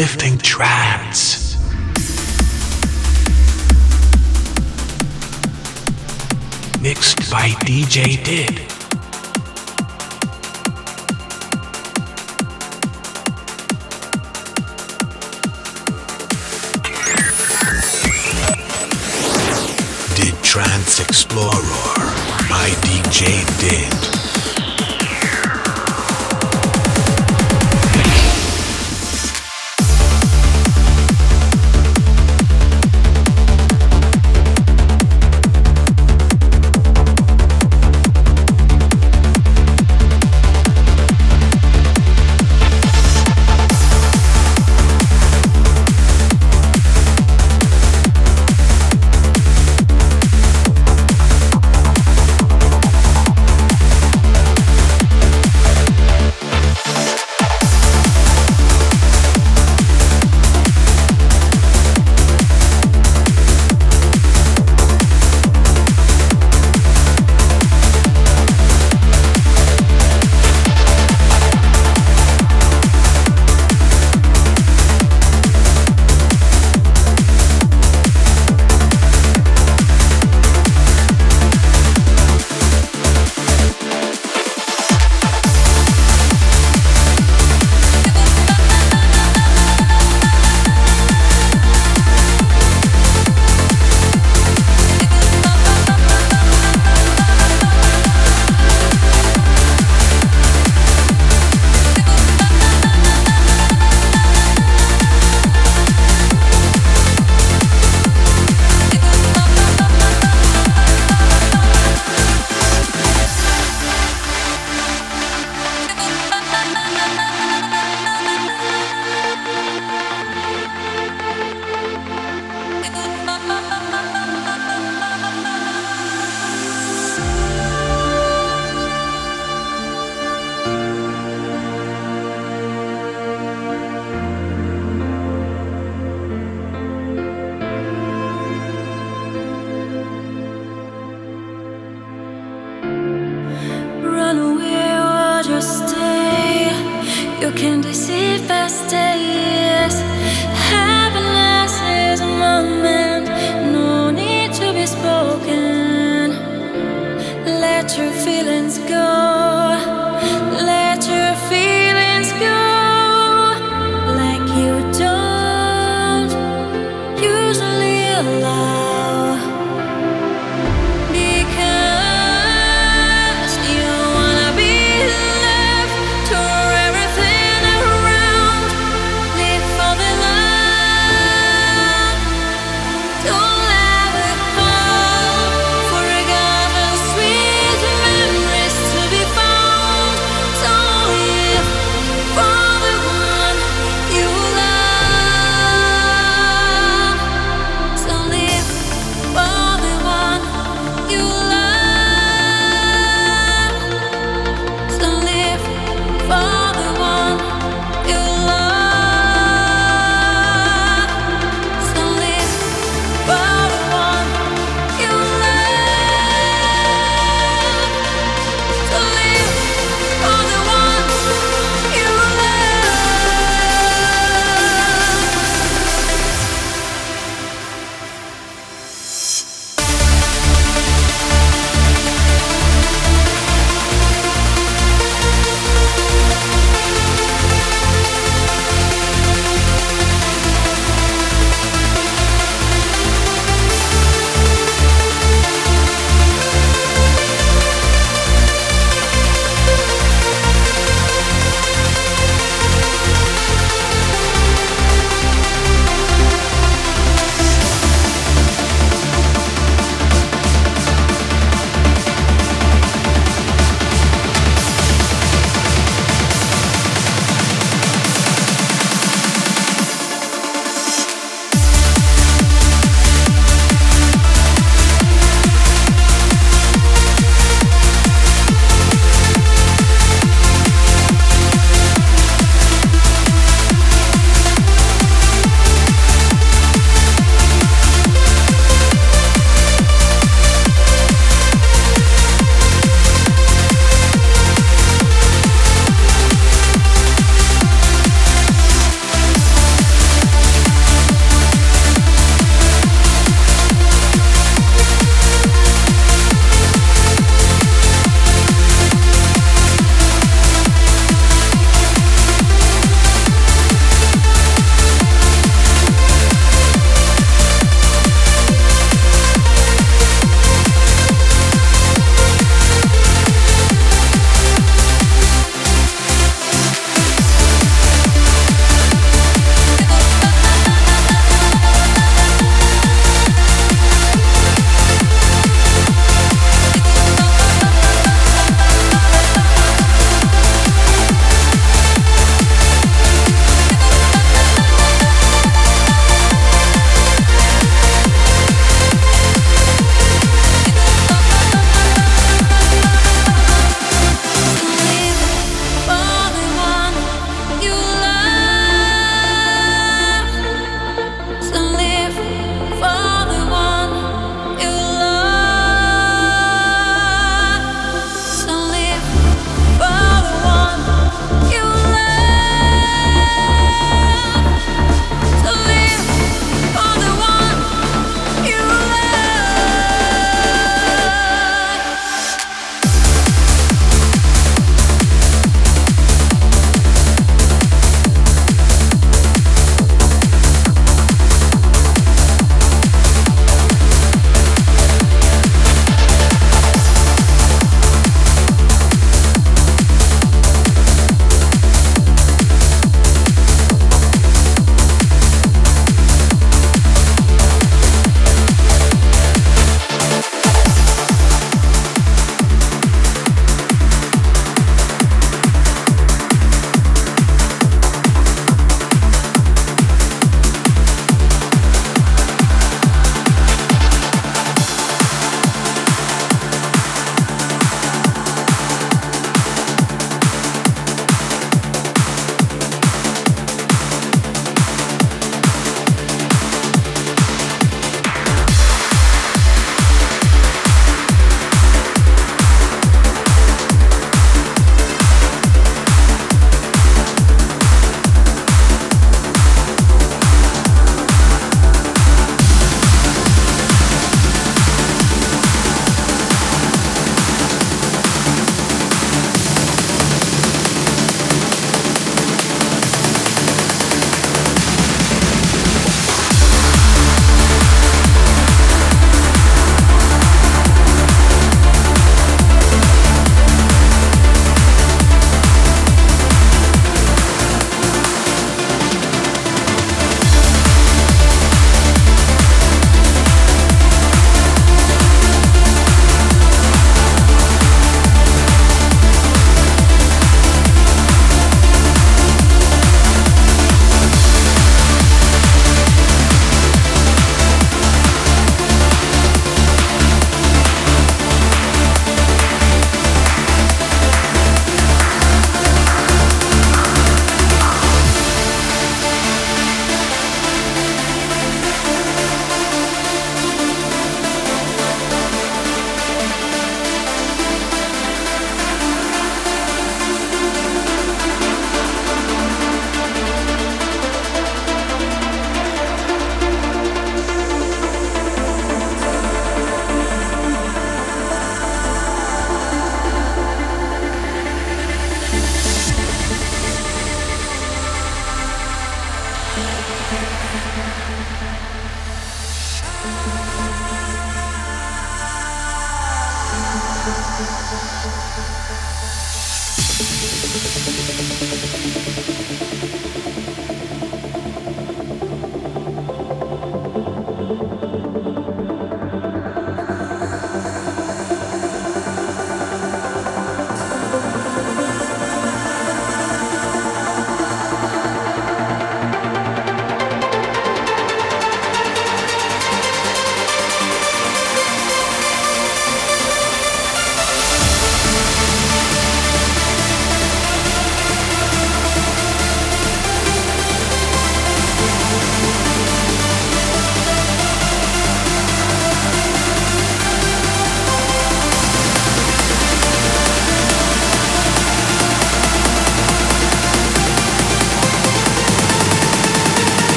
uplifting trance. Mixed by DJ Did. Did Trance Explorer by DJ Did. trusted.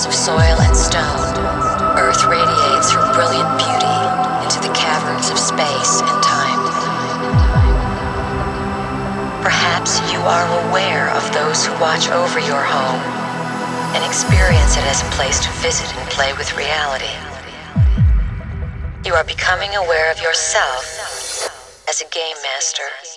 Layers of soil and stone, Earth radiates her brilliant beauty into the caverns of space and time. Perhaps you are aware of those who watch over your home and experience it as a place to visit and play with reality. You are becoming aware of yourself as a game master.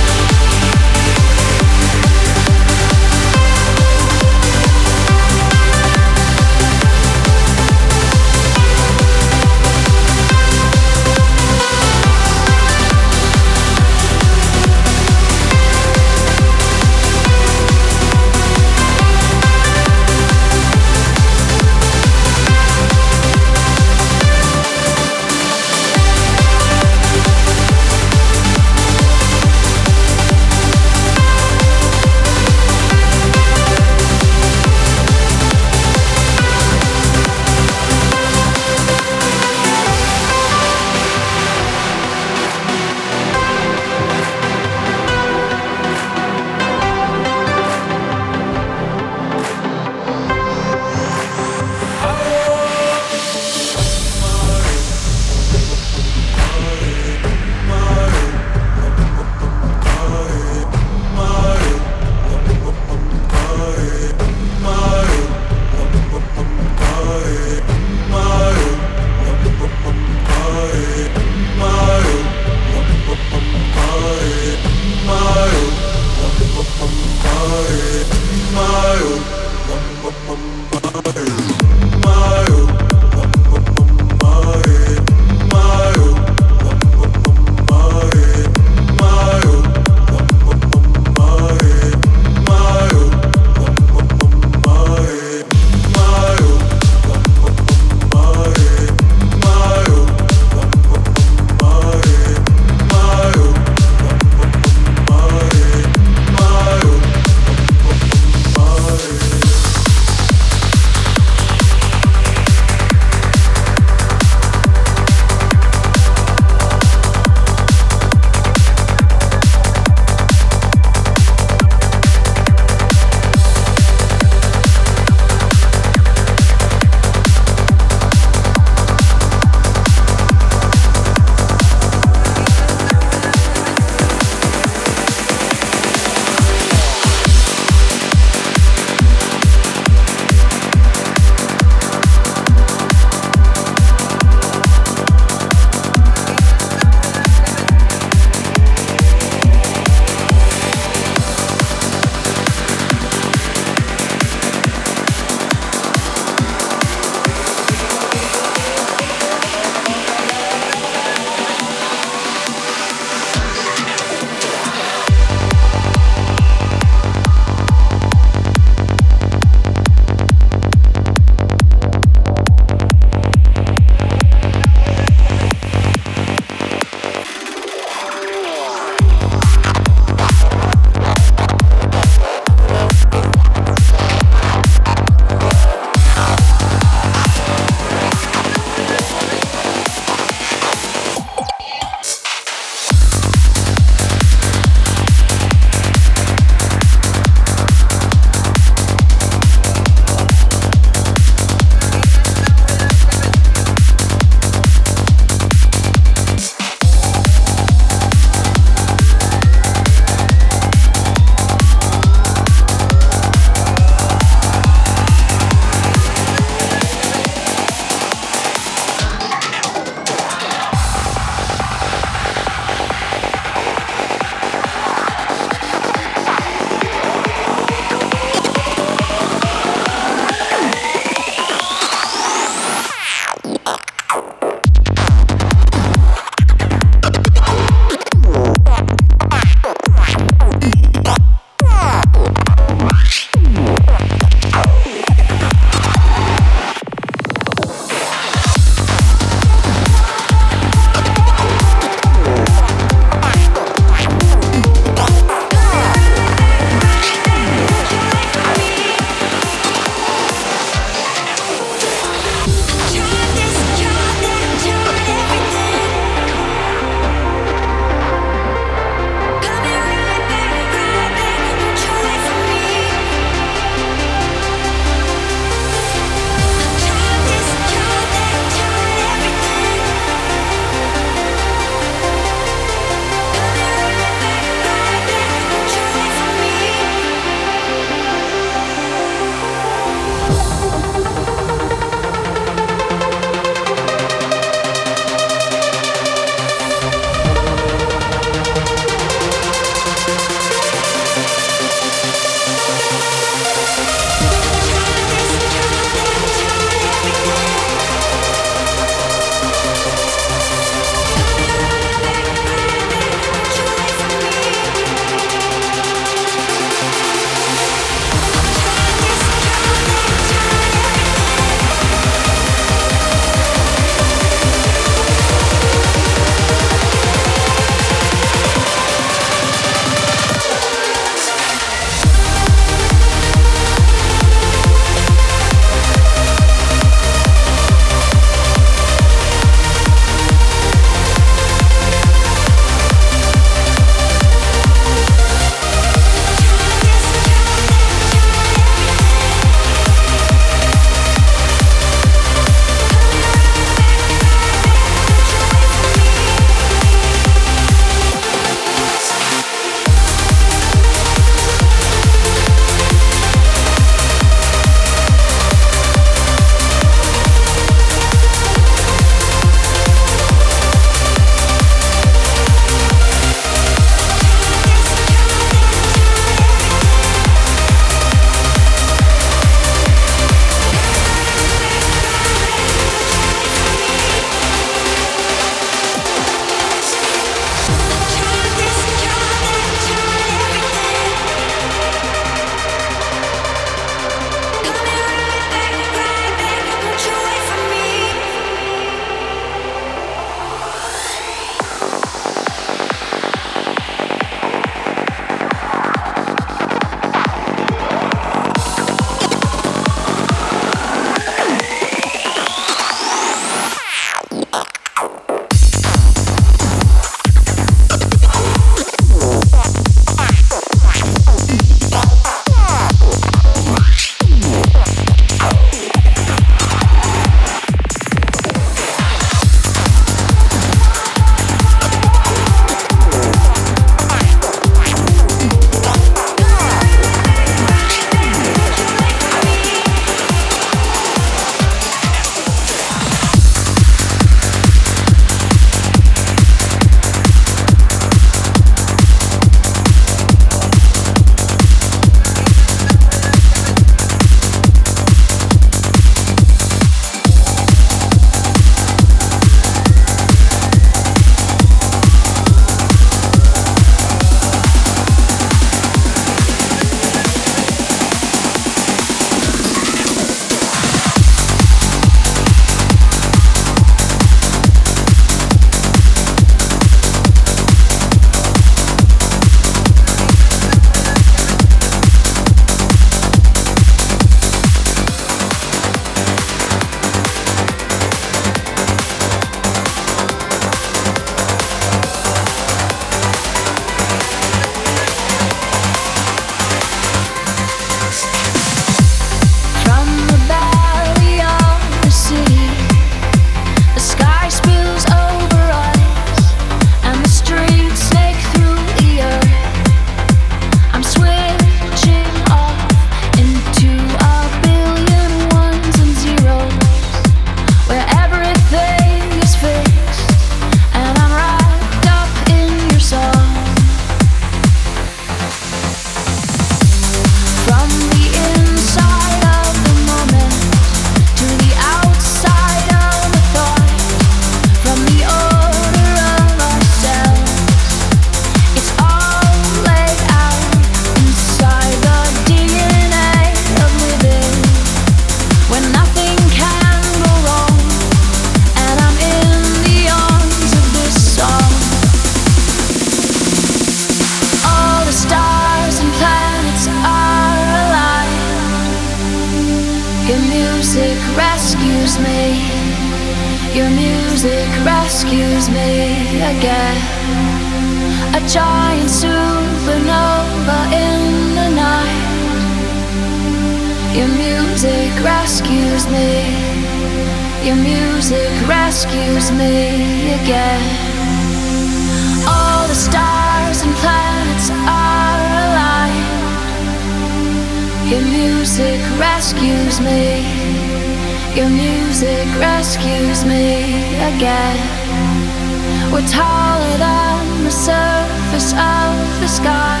We're taller than the surface of the sky.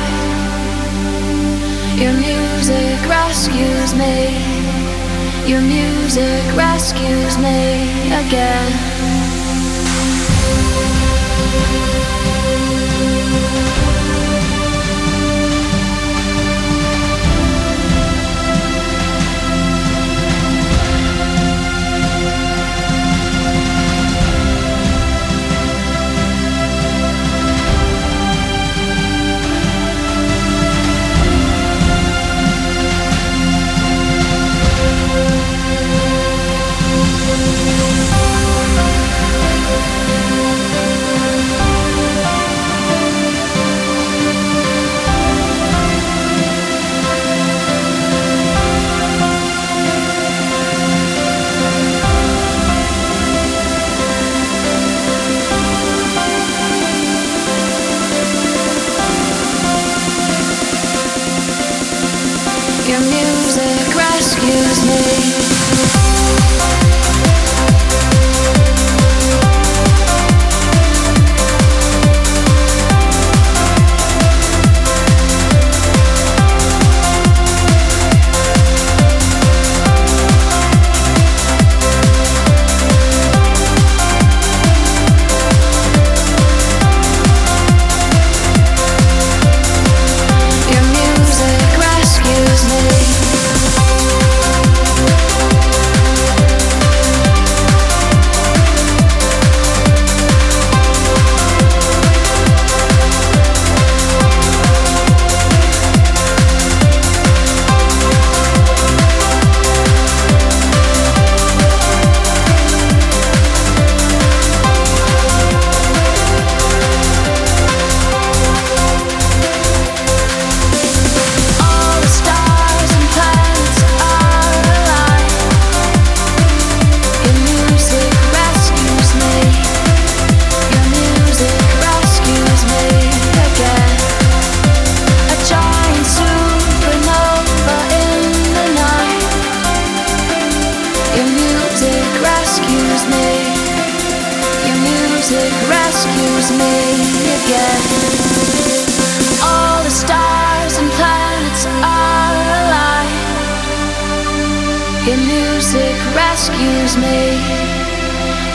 Your music rescues me. Your music rescues me again. music rescues me again. All the stars and planets are alive. Your music rescues me.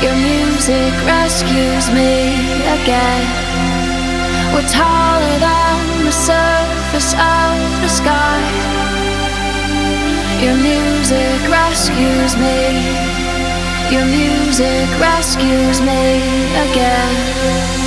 Your music rescues me again. We're taller than the surface of the sky. Your music rescues me. Your music rescues me again.